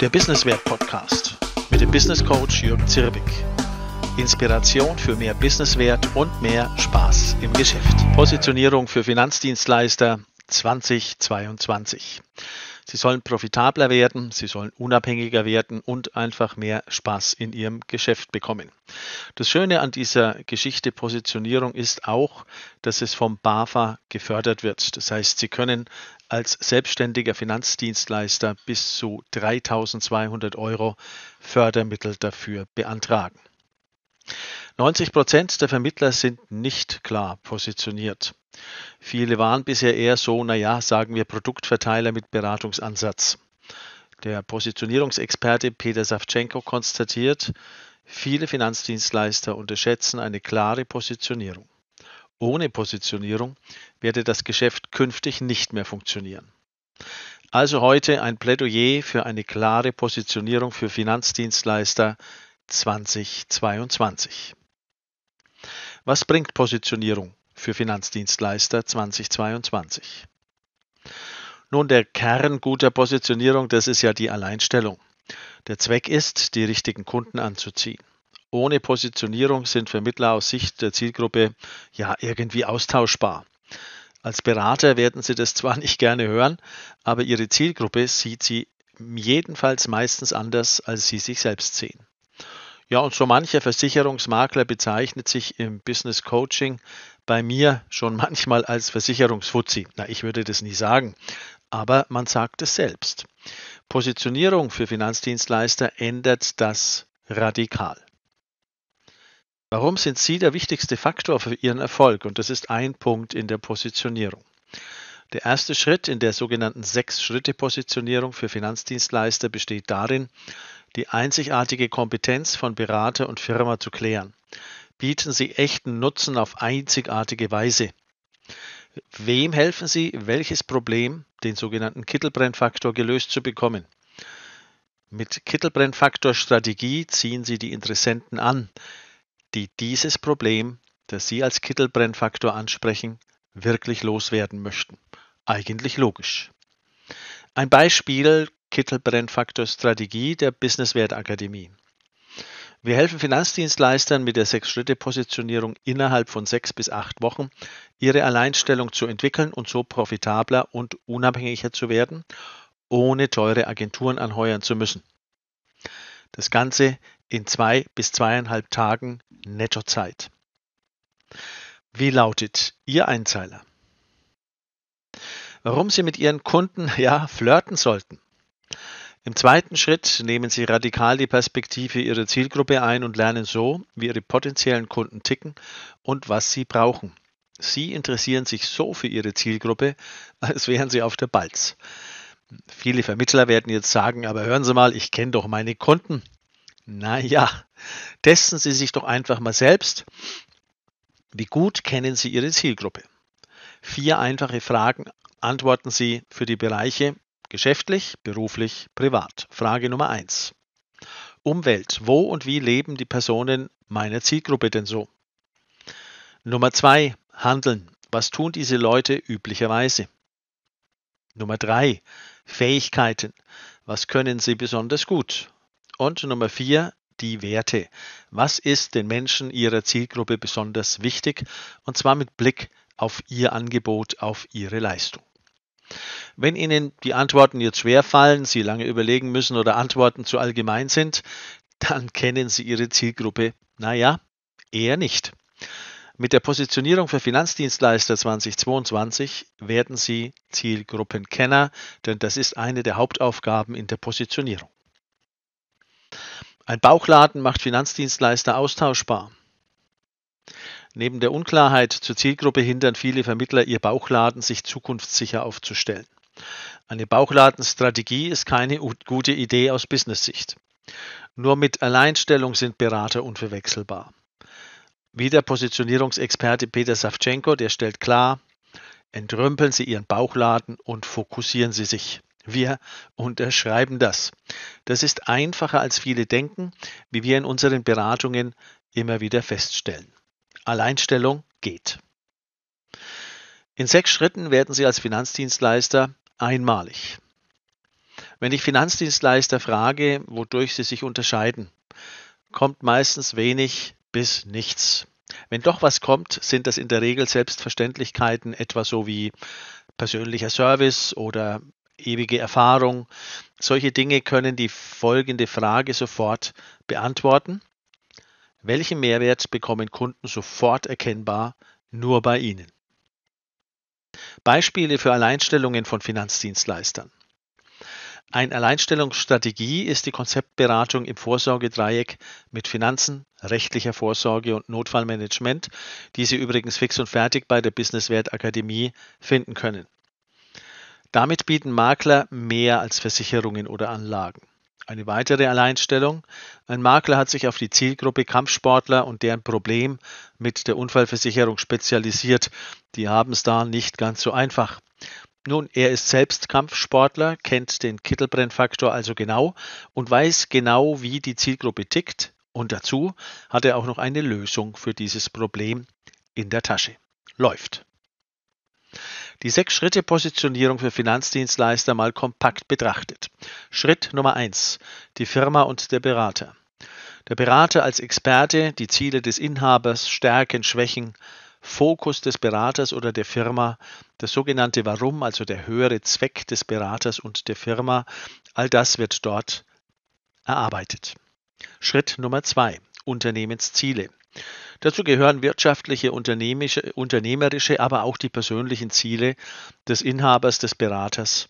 Der Businesswert Podcast mit dem Business Coach Jürgen Zirbig. Inspiration für mehr Businesswert und mehr Spaß im Geschäft. Positionierung für Finanzdienstleister 2022. Sie sollen profitabler werden, sie sollen unabhängiger werden und einfach mehr Spaß in ihrem Geschäft bekommen. Das Schöne an dieser Geschichte Positionierung ist auch, dass es vom BAFA gefördert wird. Das heißt, Sie können als selbstständiger Finanzdienstleister bis zu 3200 Euro Fördermittel dafür beantragen. 90 Prozent der Vermittler sind nicht klar positioniert. Viele waren bisher eher so, naja, sagen wir Produktverteiler mit Beratungsansatz. Der Positionierungsexperte Peter Savchenko konstatiert, viele Finanzdienstleister unterschätzen eine klare Positionierung. Ohne Positionierung werde das Geschäft künftig nicht mehr funktionieren. Also heute ein Plädoyer für eine klare Positionierung für Finanzdienstleister 2022. Was bringt Positionierung für Finanzdienstleister 2022? Nun, der Kern guter Positionierung, das ist ja die Alleinstellung. Der Zweck ist, die richtigen Kunden anzuziehen. Ohne Positionierung sind Vermittler aus Sicht der Zielgruppe ja irgendwie austauschbar. Als Berater werden Sie das zwar nicht gerne hören, aber Ihre Zielgruppe sieht Sie jedenfalls meistens anders, als Sie sich selbst sehen. Ja, und so mancher Versicherungsmakler bezeichnet sich im Business Coaching bei mir schon manchmal als Versicherungsfuzzi. Na, ich würde das nie sagen, aber man sagt es selbst. Positionierung für Finanzdienstleister ändert das radikal. Warum sind Sie der wichtigste Faktor für Ihren Erfolg? Und das ist ein Punkt in der Positionierung. Der erste Schritt in der sogenannten Sechs-Schritte-Positionierung für Finanzdienstleister besteht darin, die einzigartige Kompetenz von Berater und Firma zu klären. Bieten Sie echten Nutzen auf einzigartige Weise. Wem helfen Sie, welches Problem, den sogenannten Kittelbrennfaktor, gelöst zu bekommen? Mit Kittelbrennfaktor-Strategie ziehen Sie die Interessenten an, die dieses Problem, das Sie als Kittelbrennfaktor ansprechen, wirklich loswerden möchten. Eigentlich logisch. Ein Beispiel Kittelbrennfaktor-Strategie der Businesswert Akademie. Wir helfen Finanzdienstleistern mit der Sechs-Schritte-Positionierung innerhalb von sechs bis acht Wochen, ihre Alleinstellung zu entwickeln und so profitabler und unabhängiger zu werden, ohne teure Agenturen anheuern zu müssen. Das Ganze in zwei bis zweieinhalb Tagen Nettozeit. Wie lautet Ihr Einzeiler? Warum Sie mit Ihren Kunden ja flirten sollten. Im zweiten Schritt nehmen Sie radikal die Perspektive Ihrer Zielgruppe ein und lernen so, wie Ihre potenziellen Kunden ticken und was sie brauchen. Sie interessieren sich so für Ihre Zielgruppe, als wären Sie auf der Balz. Viele Vermittler werden jetzt sagen, aber hören Sie mal, ich kenne doch meine Kunden. Naja, testen Sie sich doch einfach mal selbst. Wie gut kennen Sie Ihre Zielgruppe? Vier einfache Fragen antworten Sie für die Bereiche Geschäftlich, beruflich, privat. Frage Nummer eins: Umwelt. Wo und wie leben die Personen meiner Zielgruppe denn so? Nummer zwei: Handeln. Was tun diese Leute üblicherweise? Nummer drei: Fähigkeiten. Was können sie besonders gut? Und Nummer vier: Die Werte. Was ist den Menschen ihrer Zielgruppe besonders wichtig? Und zwar mit Blick auf ihr Angebot, auf ihre Leistung. Wenn Ihnen die Antworten jetzt schwer fallen, Sie lange überlegen müssen oder Antworten zu allgemein sind, dann kennen Sie Ihre Zielgruppe, naja, eher nicht. Mit der Positionierung für Finanzdienstleister 2022 werden Sie Zielgruppenkenner, denn das ist eine der Hauptaufgaben in der Positionierung. Ein Bauchladen macht Finanzdienstleister austauschbar. Neben der Unklarheit zur Zielgruppe hindern viele Vermittler ihr Bauchladen, sich zukunftssicher aufzustellen. Eine Bauchladenstrategie ist keine gute Idee aus Business-Sicht. Nur mit Alleinstellung sind Berater unverwechselbar. Wie der Positionierungsexperte Peter Savchenko, der stellt klar, entrümpeln Sie Ihren Bauchladen und fokussieren Sie sich. Wir unterschreiben das. Das ist einfacher als viele denken, wie wir in unseren Beratungen immer wieder feststellen. Alleinstellung geht. In sechs Schritten werden Sie als Finanzdienstleister einmalig. Wenn ich Finanzdienstleister frage, wodurch sie sich unterscheiden, kommt meistens wenig bis nichts. Wenn doch was kommt, sind das in der Regel Selbstverständlichkeiten, etwa so wie persönlicher Service oder ewige Erfahrung. Solche Dinge können die folgende Frage sofort beantworten. Welchen Mehrwert bekommen Kunden sofort erkennbar nur bei Ihnen? Beispiele für Alleinstellungen von Finanzdienstleistern. Ein Alleinstellungsstrategie ist die Konzeptberatung im Vorsorgedreieck mit Finanzen, rechtlicher Vorsorge und Notfallmanagement, die Sie übrigens fix und fertig bei der Businesswert Akademie finden können. Damit bieten Makler mehr als Versicherungen oder Anlagen. Eine weitere Alleinstellung. Ein Makler hat sich auf die Zielgruppe Kampfsportler und deren Problem mit der Unfallversicherung spezialisiert. Die haben es da nicht ganz so einfach. Nun, er ist selbst Kampfsportler, kennt den Kittelbrennfaktor also genau und weiß genau, wie die Zielgruppe tickt. Und dazu hat er auch noch eine Lösung für dieses Problem in der Tasche. Läuft. Die Sechs-Schritte-Positionierung für Finanzdienstleister mal kompakt betrachtet. Schritt Nummer eins: Die Firma und der Berater. Der Berater als Experte, die Ziele des Inhabers, Stärken, Schwächen, Fokus des Beraters oder der Firma, das sogenannte Warum, also der höhere Zweck des Beraters und der Firma, all das wird dort erarbeitet. Schritt Nummer zwei: Unternehmensziele. Dazu gehören wirtschaftliche, unternehmerische, aber auch die persönlichen Ziele des Inhabers, des Beraters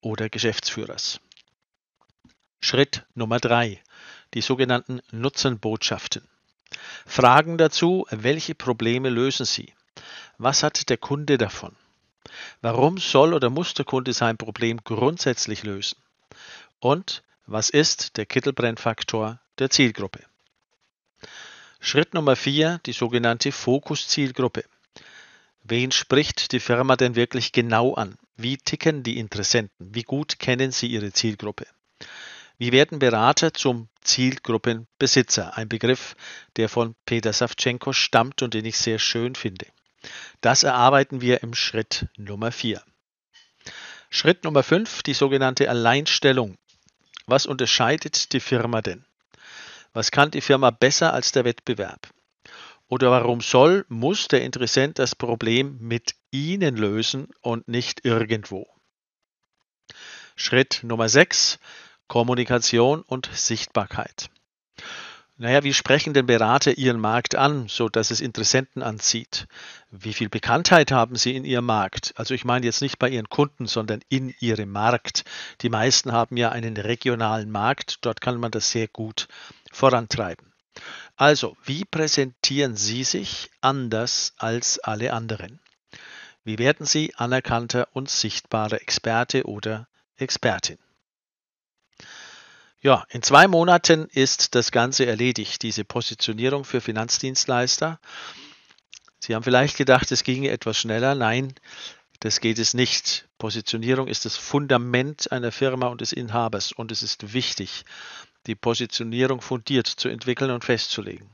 oder Geschäftsführers. Schritt Nummer drei: Die sogenannten Nutzenbotschaften. Fragen dazu, welche Probleme lösen Sie? Was hat der Kunde davon? Warum soll oder muss der Kunde sein Problem grundsätzlich lösen? Und was ist der Kittelbrennfaktor der Zielgruppe? Schritt Nummer vier, die sogenannte Fokuszielgruppe. Wen spricht die Firma denn wirklich genau an? Wie ticken die Interessenten? Wie gut kennen sie ihre Zielgruppe? Wie werden Berater zum Zielgruppenbesitzer? Ein Begriff, der von Peter Savchenko stammt und den ich sehr schön finde. Das erarbeiten wir im Schritt Nummer 4. Schritt Nummer 5, die sogenannte Alleinstellung. Was unterscheidet die Firma denn? Was kann die Firma besser als der Wettbewerb? Oder warum soll, muss der Interessent das Problem mit Ihnen lösen und nicht irgendwo? Schritt Nummer 6. Kommunikation und Sichtbarkeit. Naja, wie sprechen denn Berater Ihren Markt an, so dass es Interessenten anzieht? Wie viel Bekanntheit haben Sie in Ihrem Markt? Also ich meine jetzt nicht bei Ihren Kunden, sondern in Ihrem Markt. Die meisten haben ja einen regionalen Markt, dort kann man das sehr gut vorantreiben. Also, wie präsentieren Sie sich anders als alle anderen? Wie werden Sie anerkannter und sichtbarer Experte oder Expertin? Ja, in zwei Monaten ist das Ganze erledigt, diese Positionierung für Finanzdienstleister. Sie haben vielleicht gedacht, es ginge etwas schneller. Nein, das geht es nicht. Positionierung ist das Fundament einer Firma und des Inhabers und es ist wichtig, die Positionierung fundiert zu entwickeln und festzulegen.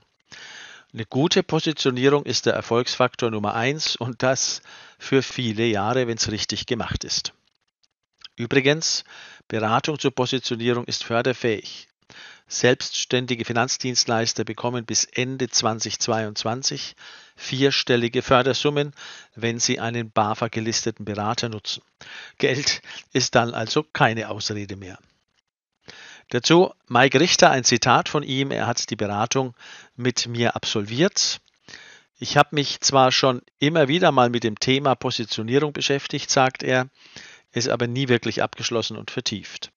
Eine gute Positionierung ist der Erfolgsfaktor Nummer eins und das für viele Jahre, wenn es richtig gemacht ist. Übrigens, Beratung zur Positionierung ist förderfähig. Selbstständige Finanzdienstleister bekommen bis Ende 2022 vierstellige Fördersummen, wenn sie einen BAFA gelisteten Berater nutzen. Geld ist dann also keine Ausrede mehr. Dazu Mike Richter, ein Zitat von ihm. Er hat die Beratung mit mir absolviert. Ich habe mich zwar schon immer wieder mal mit dem Thema Positionierung beschäftigt, sagt er, ist aber nie wirklich abgeschlossen und vertieft.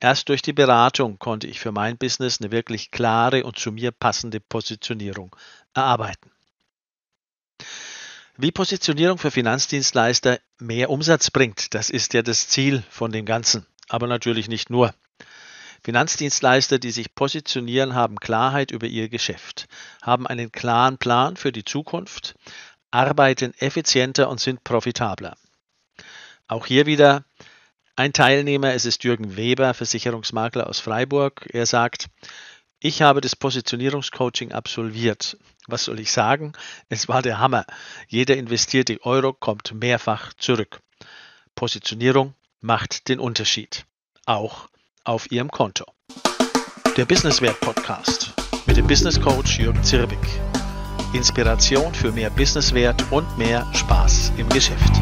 Erst durch die Beratung konnte ich für mein Business eine wirklich klare und zu mir passende Positionierung erarbeiten. Wie Positionierung für Finanzdienstleister mehr Umsatz bringt, das ist ja das Ziel von dem Ganzen, aber natürlich nicht nur. Finanzdienstleister, die sich positionieren, haben Klarheit über ihr Geschäft, haben einen klaren Plan für die Zukunft, arbeiten effizienter und sind profitabler. Auch hier wieder ein Teilnehmer, es ist Jürgen Weber, Versicherungsmakler aus Freiburg. Er sagt, ich habe das Positionierungscoaching absolviert. Was soll ich sagen? Es war der Hammer. Jeder investierte Euro kommt mehrfach zurück. Positionierung macht den Unterschied. auch auf Ihrem Konto. Der Businesswert Podcast mit dem Business Coach Jürgen Zirbig. Inspiration für mehr Businesswert und mehr Spaß im Geschäft.